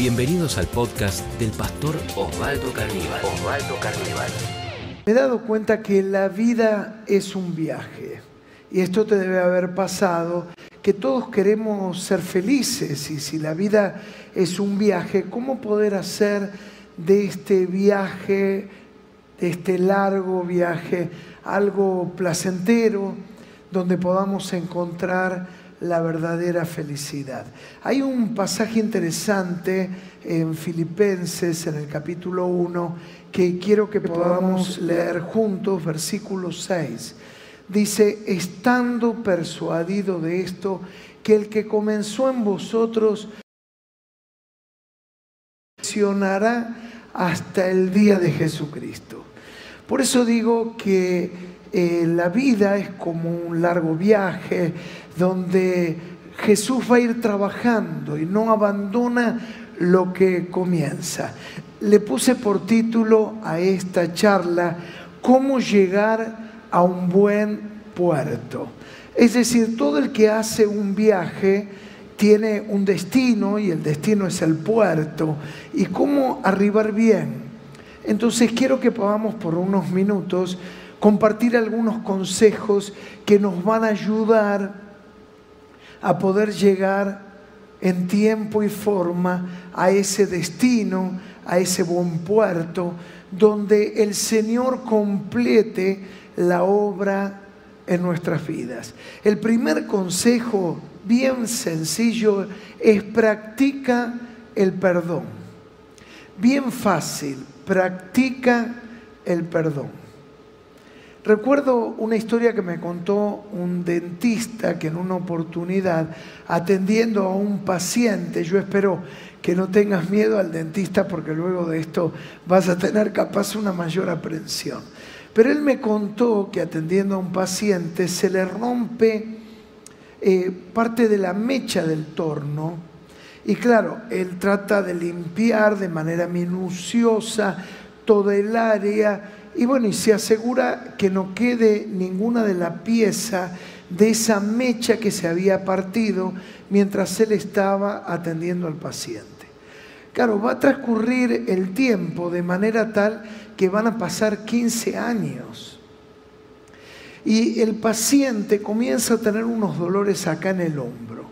Bienvenidos al podcast del pastor Osvaldo Carníbal. Osvaldo Carníbal. Me he dado cuenta que la vida es un viaje. Y esto te debe haber pasado, que todos queremos ser felices. Y si la vida es un viaje, ¿cómo poder hacer de este viaje, de este largo viaje, algo placentero, donde podamos encontrar la verdadera felicidad. Hay un pasaje interesante en Filipenses, en el capítulo 1, que quiero que podamos leer juntos, versículo 6. Dice, estando persuadido de esto, que el que comenzó en vosotros hasta el día de Jesucristo. Por eso digo que eh, la vida es como un largo viaje, donde Jesús va a ir trabajando y no abandona lo que comienza. Le puse por título a esta charla, ¿Cómo llegar a un buen puerto? Es decir, todo el que hace un viaje tiene un destino y el destino es el puerto. ¿Y cómo arribar bien? Entonces quiero que podamos por unos minutos compartir algunos consejos que nos van a ayudar a poder llegar en tiempo y forma a ese destino, a ese buen puerto, donde el Señor complete la obra en nuestras vidas. El primer consejo, bien sencillo, es practica el perdón. Bien fácil, practica el perdón. Recuerdo una historia que me contó un dentista que en una oportunidad, atendiendo a un paciente, yo espero que no tengas miedo al dentista porque luego de esto vas a tener capaz una mayor aprensión. Pero él me contó que atendiendo a un paciente se le rompe eh, parte de la mecha del torno y claro, él trata de limpiar de manera minuciosa toda el área y bueno, y se asegura que no quede ninguna de la pieza de esa mecha que se había partido mientras él estaba atendiendo al paciente. Claro, va a transcurrir el tiempo de manera tal que van a pasar 15 años. Y el paciente comienza a tener unos dolores acá en el hombro.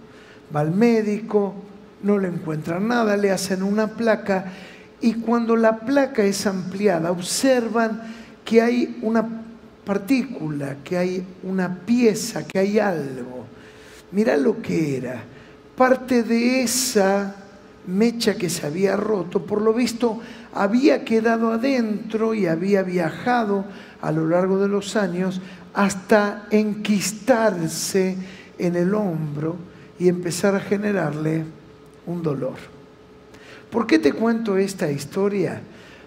Va al médico, no le encuentran nada, le hacen una placa y cuando la placa es ampliada, observan que hay una partícula, que hay una pieza, que hay algo. Mira lo que era. Parte de esa mecha que se había roto, por lo visto, había quedado adentro y había viajado a lo largo de los años hasta enquistarse en el hombro y empezar a generarle un dolor. ¿Por qué te cuento esta historia?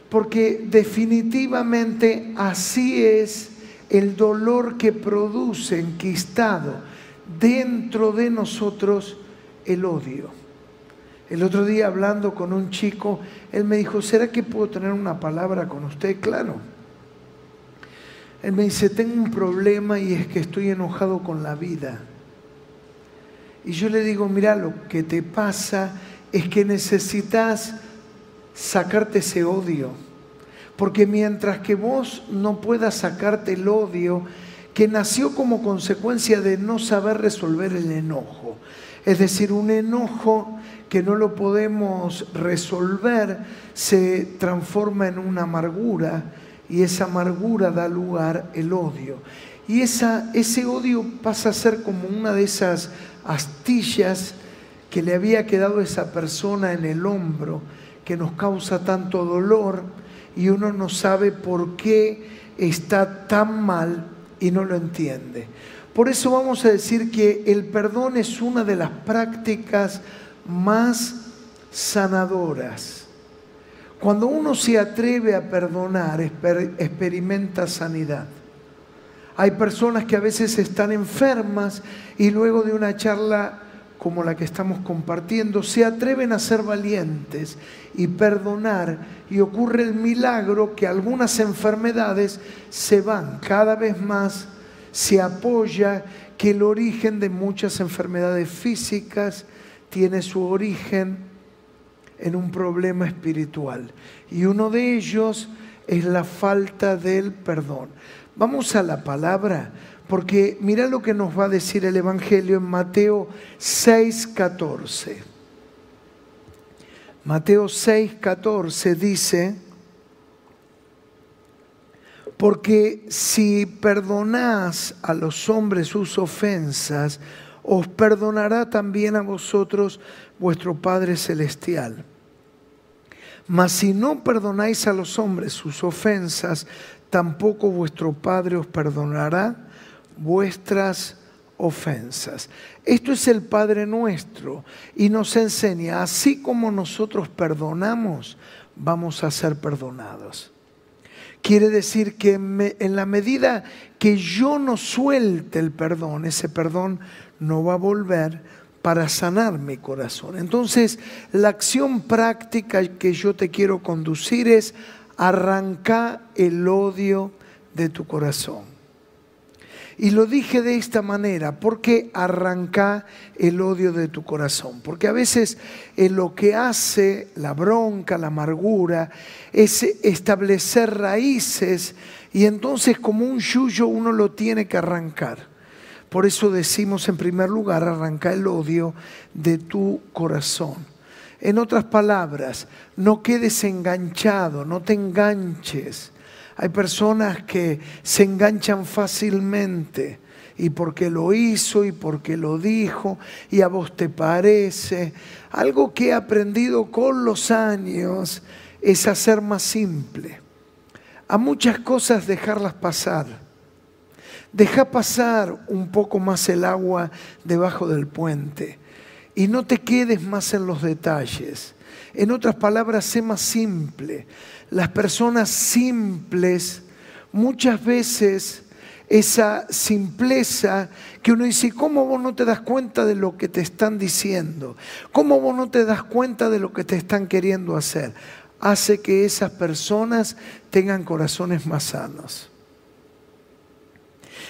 Porque definitivamente así es el dolor que produce enquistado dentro de nosotros el odio. El otro día hablando con un chico, él me dijo, ¿será que puedo tener una palabra con usted? Claro. Él me dice, tengo un problema y es que estoy enojado con la vida. Y yo le digo, mira, lo que te pasa es que necesitas sacarte ese odio. Porque mientras que vos no puedas sacarte el odio que nació como consecuencia de no saber resolver el enojo, es decir, un enojo que no lo podemos resolver se transforma en una amargura y esa amargura da lugar el odio. Y esa, ese odio pasa a ser como una de esas astillas que le había quedado esa persona en el hombro que nos causa tanto dolor y uno no sabe por qué está tan mal y no lo entiende. Por eso vamos a decir que el perdón es una de las prácticas más sanadoras. Cuando uno se atreve a perdonar, experimenta sanidad. Hay personas que a veces están enfermas y luego de una charla como la que estamos compartiendo, se atreven a ser valientes y perdonar y ocurre el milagro que algunas enfermedades se van cada vez más, se apoya que el origen de muchas enfermedades físicas tiene su origen en un problema espiritual. Y uno de ellos es la falta del perdón. Vamos a la palabra, porque mira lo que nos va a decir el Evangelio en Mateo 6:14. Mateo 6:14 dice, porque si perdonás a los hombres sus ofensas, os perdonará también a vosotros vuestro Padre Celestial. Mas si no perdonáis a los hombres sus ofensas, tampoco vuestro Padre os perdonará vuestras ofensas. Esto es el Padre nuestro y nos enseña, así como nosotros perdonamos, vamos a ser perdonados. Quiere decir que en la medida que yo no suelte el perdón, ese perdón no va a volver para sanar mi corazón. Entonces, la acción práctica que yo te quiero conducir es arrancar el odio de tu corazón. Y lo dije de esta manera, porque arranca el odio de tu corazón. Porque a veces eh, lo que hace la bronca, la amargura, es establecer raíces y entonces como un yuyo uno lo tiene que arrancar. Por eso decimos en primer lugar, arranca el odio de tu corazón. En otras palabras, no quedes enganchado, no te enganches hay personas que se enganchan fácilmente y porque lo hizo y porque lo dijo y a vos te parece. Algo que he aprendido con los años es hacer más simple. A muchas cosas dejarlas pasar. Deja pasar un poco más el agua debajo del puente y no te quedes más en los detalles. En otras palabras, sé más simple las personas simples, muchas veces esa simpleza que uno dice, ¿cómo vos no te das cuenta de lo que te están diciendo? ¿Cómo vos no te das cuenta de lo que te están queriendo hacer? Hace que esas personas tengan corazones más sanos.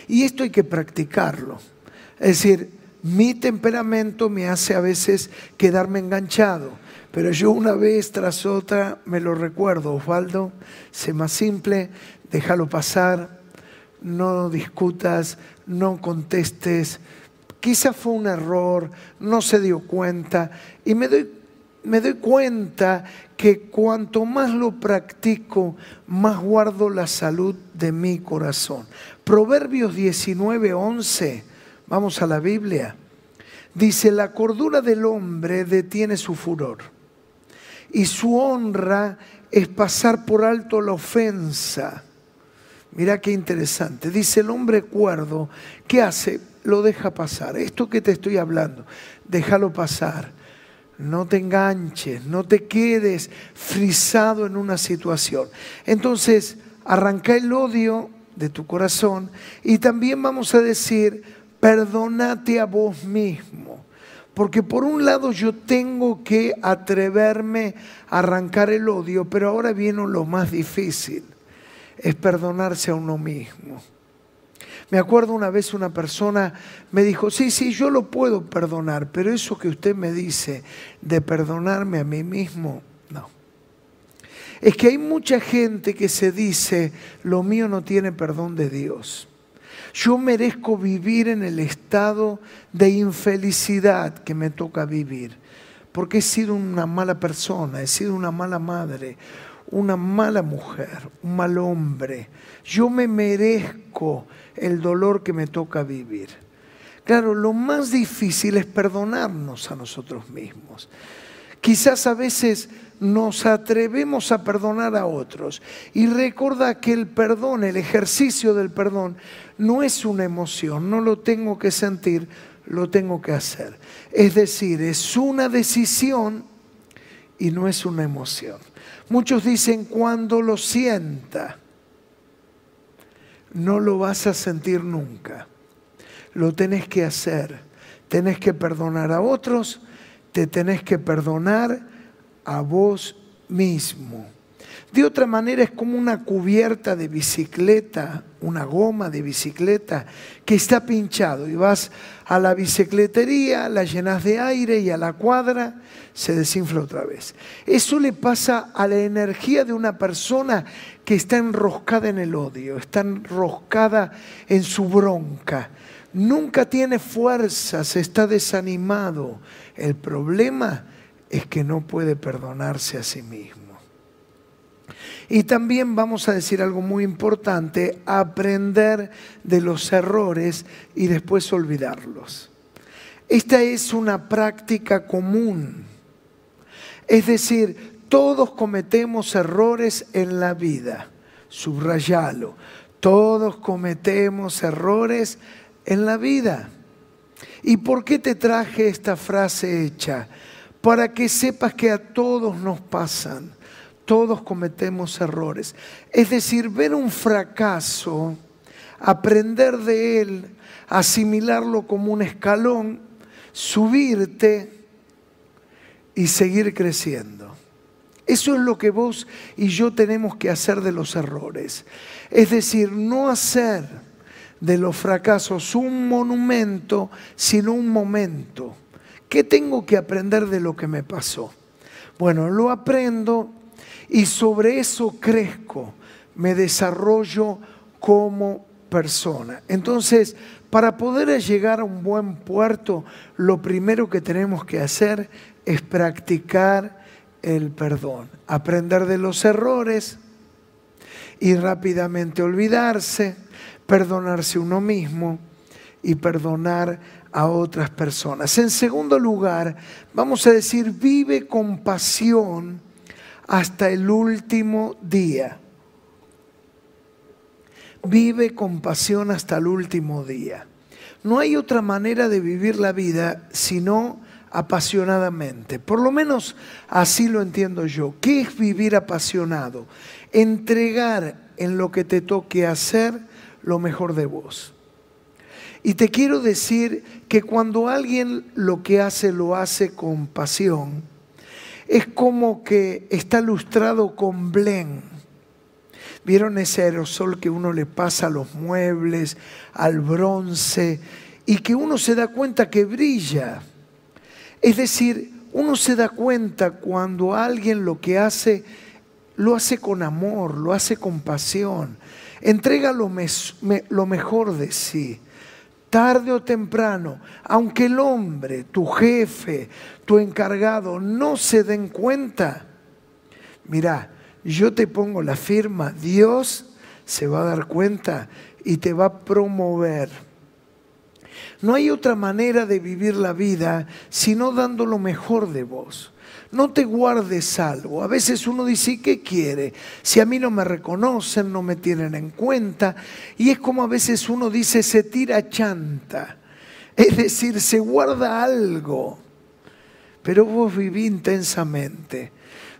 Y esto hay que practicarlo. Es decir, mi temperamento me hace a veces quedarme enganchado. Pero yo una vez tras otra me lo recuerdo, Osvaldo, sé más simple, déjalo pasar, no discutas, no contestes. Quizá fue un error, no se dio cuenta. Y me doy, me doy cuenta que cuanto más lo practico, más guardo la salud de mi corazón. Proverbios 19, 11, vamos a la Biblia. Dice, la cordura del hombre detiene su furor y su honra es pasar por alto la ofensa. Mira qué interesante. Dice el hombre cuerdo, ¿qué hace? Lo deja pasar. Esto que te estoy hablando, déjalo pasar. No te enganches, no te quedes frisado en una situación. Entonces, arranca el odio de tu corazón y también vamos a decir, perdónate a vos mismo. Porque por un lado yo tengo que atreverme a arrancar el odio, pero ahora viene lo más difícil, es perdonarse a uno mismo. Me acuerdo una vez una persona me dijo, sí, sí, yo lo puedo perdonar, pero eso que usted me dice de perdonarme a mí mismo, no. Es que hay mucha gente que se dice, lo mío no tiene perdón de Dios. Yo merezco vivir en el estado de infelicidad que me toca vivir, porque he sido una mala persona, he sido una mala madre, una mala mujer, un mal hombre. Yo me merezco el dolor que me toca vivir. Claro, lo más difícil es perdonarnos a nosotros mismos. Quizás a veces nos atrevemos a perdonar a otros. Y recuerda que el perdón, el ejercicio del perdón, no es una emoción, no lo tengo que sentir, lo tengo que hacer. Es decir, es una decisión y no es una emoción. Muchos dicen cuando lo sienta, no lo vas a sentir nunca. Lo tenés que hacer. Tenés que perdonar a otros, te tenés que perdonar a vos mismo. De otra manera es como una cubierta de bicicleta, una goma de bicicleta que está pinchado y vas a la bicicletería, la llenas de aire y a la cuadra se desinfla otra vez. Eso le pasa a la energía de una persona que está enroscada en el odio, está enroscada en su bronca, nunca tiene fuerzas, está desanimado. El problema es que no puede perdonarse a sí mismo. Y también vamos a decir algo muy importante, aprender de los errores y después olvidarlos. Esta es una práctica común. Es decir, todos cometemos errores en la vida. Subrayalo. Todos cometemos errores en la vida. ¿Y por qué te traje esta frase hecha? Para que sepas que a todos nos pasan todos cometemos errores. Es decir, ver un fracaso, aprender de él, asimilarlo como un escalón, subirte y seguir creciendo. Eso es lo que vos y yo tenemos que hacer de los errores. Es decir, no hacer de los fracasos un monumento, sino un momento. ¿Qué tengo que aprender de lo que me pasó? Bueno, lo aprendo y sobre eso crezco, me desarrollo como persona. Entonces, para poder llegar a un buen puerto, lo primero que tenemos que hacer es practicar el perdón, aprender de los errores y rápidamente olvidarse, perdonarse uno mismo y perdonar a otras personas. En segundo lugar, vamos a decir, vive con pasión hasta el último día. Vive con pasión hasta el último día. No hay otra manera de vivir la vida sino apasionadamente. Por lo menos así lo entiendo yo. ¿Qué es vivir apasionado? Entregar en lo que te toque hacer lo mejor de vos. Y te quiero decir que cuando alguien lo que hace lo hace con pasión, es como que está lustrado con blen. ¿Vieron ese aerosol que uno le pasa a los muebles, al bronce, y que uno se da cuenta que brilla? Es decir, uno se da cuenta cuando alguien lo que hace, lo hace con amor, lo hace con pasión, entrega lo, lo mejor de sí tarde o temprano, aunque el hombre, tu jefe, tu encargado no se den cuenta, mira, yo te pongo la firma, Dios se va a dar cuenta y te va a promover. No hay otra manera de vivir la vida sino dando lo mejor de vos. No te guardes algo. A veces uno dice, ¿qué quiere? Si a mí no me reconocen, no me tienen en cuenta. Y es como a veces uno dice, se tira chanta. Es decir, se guarda algo. Pero vos viví intensamente.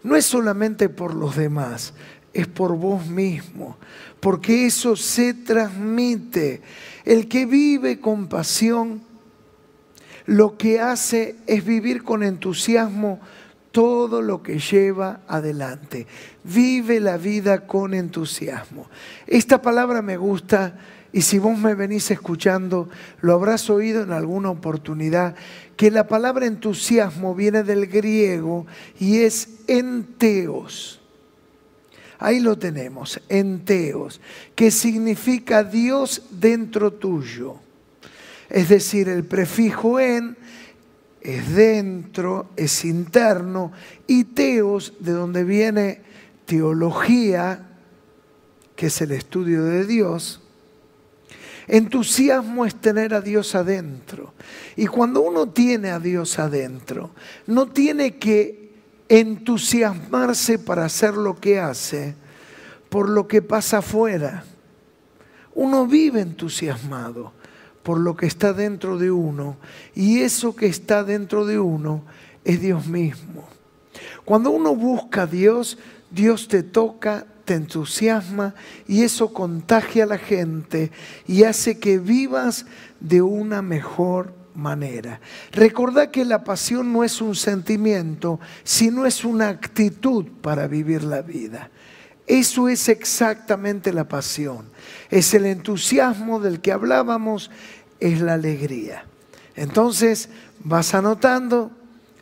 No es solamente por los demás, es por vos mismo. Porque eso se transmite. El que vive con pasión, lo que hace es vivir con entusiasmo todo lo que lleva adelante. Vive la vida con entusiasmo. Esta palabra me gusta y si vos me venís escuchando, lo habrás oído en alguna oportunidad, que la palabra entusiasmo viene del griego y es enteos. Ahí lo tenemos, enteos, que significa Dios dentro tuyo. Es decir, el prefijo en es dentro, es interno, y teos, de donde viene teología, que es el estudio de Dios, entusiasmo es tener a Dios adentro. Y cuando uno tiene a Dios adentro, no tiene que entusiasmarse para hacer lo que hace por lo que pasa afuera. Uno vive entusiasmado por lo que está dentro de uno. Y eso que está dentro de uno es Dios mismo. Cuando uno busca a Dios, Dios te toca, te entusiasma y eso contagia a la gente y hace que vivas de una mejor manera. Recordá que la pasión no es un sentimiento, sino es una actitud para vivir la vida. Eso es exactamente la pasión. Es el entusiasmo del que hablábamos, es la alegría. Entonces, vas anotando,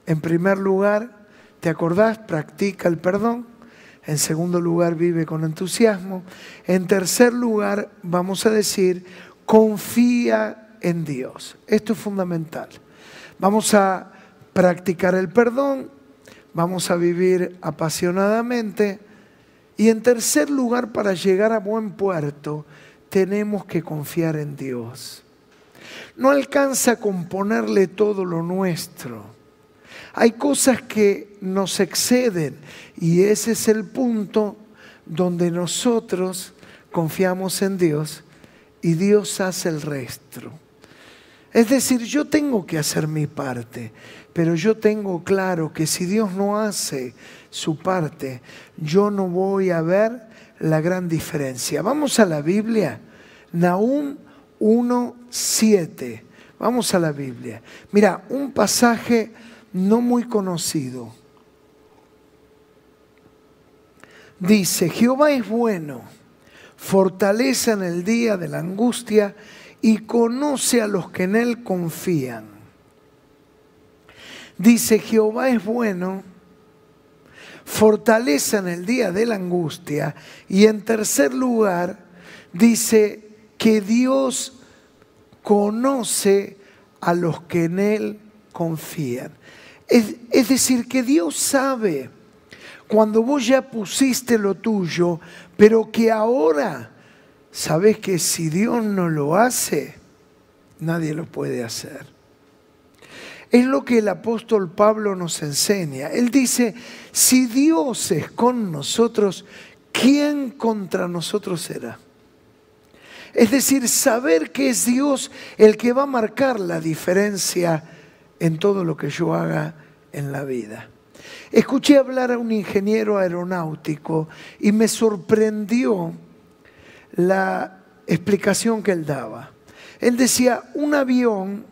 en primer lugar, ¿te acordás? Practica el perdón. En segundo lugar, vive con entusiasmo. En tercer lugar, vamos a decir, confía en Dios. Esto es fundamental. Vamos a practicar el perdón, vamos a vivir apasionadamente y en tercer lugar, para llegar a buen puerto, tenemos que confiar en Dios. No alcanza con ponerle todo lo nuestro. Hay cosas que nos exceden y ese es el punto donde nosotros confiamos en Dios y Dios hace el resto. Es decir, yo tengo que hacer mi parte, pero yo tengo claro que si Dios no hace su parte, yo no voy a ver la gran diferencia. Vamos a la Biblia, Nahum 1.7. Vamos a la Biblia. Mira, un pasaje no muy conocido. Dice, Jehová es bueno, fortaleza en el día de la angustia y conoce a los que en él confían. Dice, Jehová es bueno, fortaleza en el día de la angustia. Y en tercer lugar, dice que Dios conoce a los que en Él confían. Es, decir, que Dios sabe cuando vos ya pusiste lo tuyo, pero que ahora sabes que si Dios no lo hace, nadie lo puede hacer. Es lo que el apóstol Pablo nos enseña. Él dice, si Dios es con nosotros, ¿quién contra nosotros será? Es decir, saber que es Dios el que va a marcar la diferencia en todo lo que yo haga en la vida. Escuché hablar a un ingeniero aeronáutico y me sorprendió la explicación que él daba. Él decía, un avión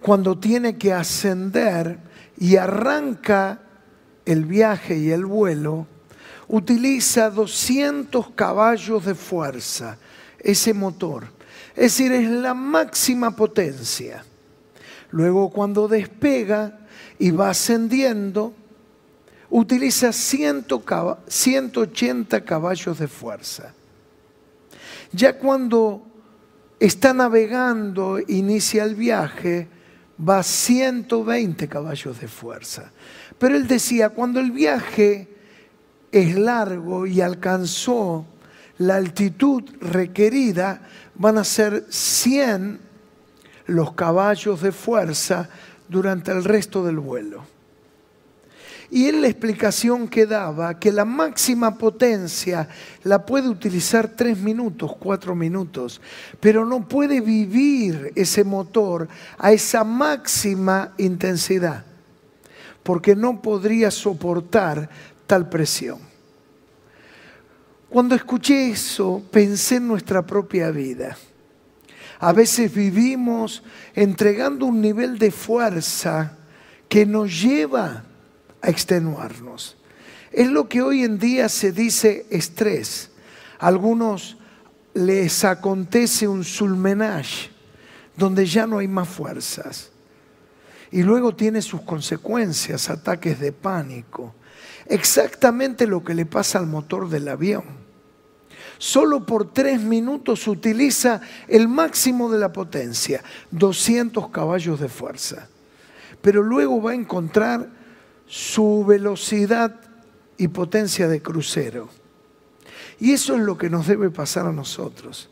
cuando tiene que ascender y arranca el viaje y el vuelo, utiliza 200 caballos de fuerza, ese motor. Es decir, es la máxima potencia. Luego cuando despega y va ascendiendo, utiliza 180 caballos de fuerza. Ya cuando está navegando, inicia el viaje, va a 120 caballos de fuerza. Pero él decía, cuando el viaje es largo y alcanzó la altitud requerida, van a ser 100 los caballos de fuerza durante el resto del vuelo. Y él la explicación que daba, que la máxima potencia la puede utilizar tres minutos, cuatro minutos, pero no puede vivir ese motor a esa máxima intensidad, porque no podría soportar tal presión. Cuando escuché eso, pensé en nuestra propia vida. A veces vivimos entregando un nivel de fuerza que nos lleva extenuarnos. Es lo que hoy en día se dice estrés. A algunos les acontece un sulmenage, donde ya no hay más fuerzas. Y luego tiene sus consecuencias, ataques de pánico. Exactamente lo que le pasa al motor del avión. Solo por tres minutos utiliza el máximo de la potencia, 200 caballos de fuerza. Pero luego va a encontrar su velocidad y potencia de crucero. Y eso es lo que nos debe pasar a nosotros.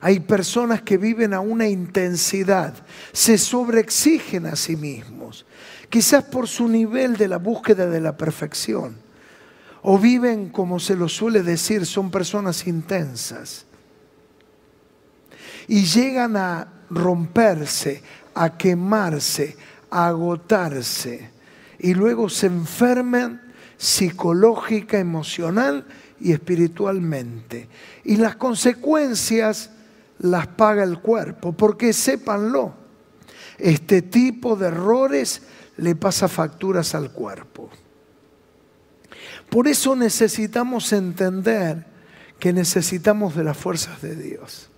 Hay personas que viven a una intensidad, se sobreexigen a sí mismos, quizás por su nivel de la búsqueda de la perfección, o viven, como se lo suele decir, son personas intensas, y llegan a romperse, a quemarse, a agotarse y luego se enferman psicológica, emocional y espiritualmente. Y las consecuencias las paga el cuerpo, porque sépanlo, este tipo de errores le pasa facturas al cuerpo. Por eso necesitamos entender que necesitamos de las fuerzas de Dios.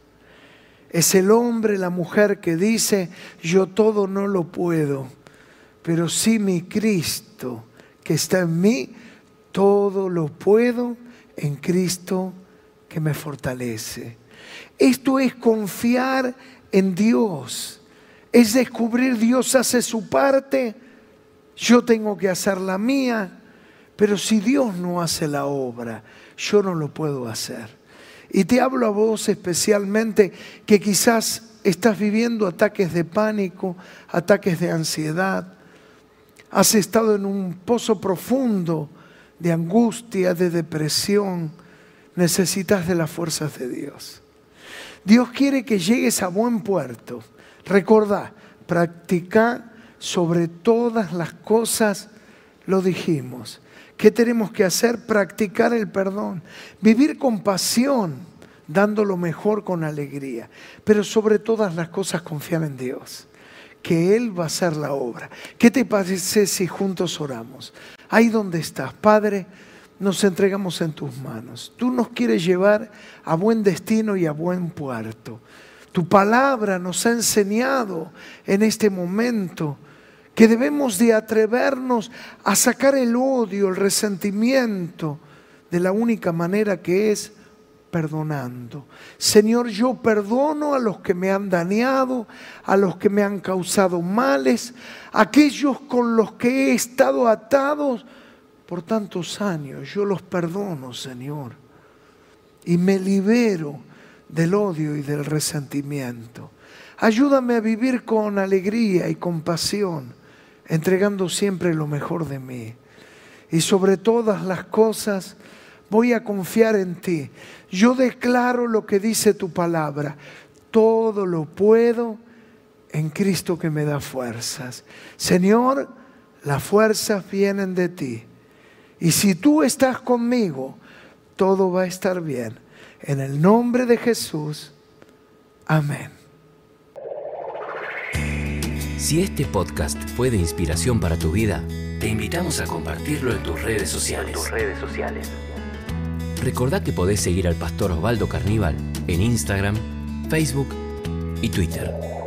Es el hombre, la mujer que dice, yo todo no lo puedo, pero sí mi Cristo que está en mí, todo lo puedo en Cristo que me fortalece. Esto es confiar en Dios, es descubrir Dios hace su parte, yo tengo que hacer la mía, pero si Dios no hace la obra, yo no lo puedo hacer. Y te hablo a vos especialmente que quizás estás viviendo ataques de pánico, ataques de ansiedad, has estado en un pozo profundo de angustia, de depresión, necesitas de las fuerzas de Dios. Dios quiere que llegues a buen puerto. Recordá, practica sobre todas las cosas, lo dijimos. ¿Qué tenemos que hacer? Practicar el perdón, vivir con pasión, dando lo mejor con alegría, pero sobre todas las cosas confiar en Dios, que Él va a hacer la obra. ¿Qué te parece si juntos oramos? Ahí donde estás, Padre, nos entregamos en tus manos. Tú nos quieres llevar a buen destino y a buen puerto. Tu palabra nos ha enseñado en este momento que debemos de atrevernos a sacar el odio, el resentimiento, de la única manera que es perdonando. Señor, yo perdono a los que me han dañado, a los que me han causado males, aquellos con los que he estado atados por tantos años. Yo los perdono, Señor, y me libero del odio y del resentimiento. Ayúdame a vivir con alegría y compasión, entregando siempre lo mejor de mí. Y sobre todas las cosas, voy a confiar en ti. Yo declaro lo que dice tu palabra. Todo lo puedo en Cristo que me da fuerzas. Señor, las fuerzas vienen de ti. Y si tú estás conmigo, todo va a estar bien. En el nombre de Jesús. Amén. Si este podcast fue de inspiración para tu vida, te invitamos a compartirlo en tus redes sociales. tus redes sociales. Recordá que podés seguir al pastor Osvaldo Carníbal en Instagram, Facebook y Twitter.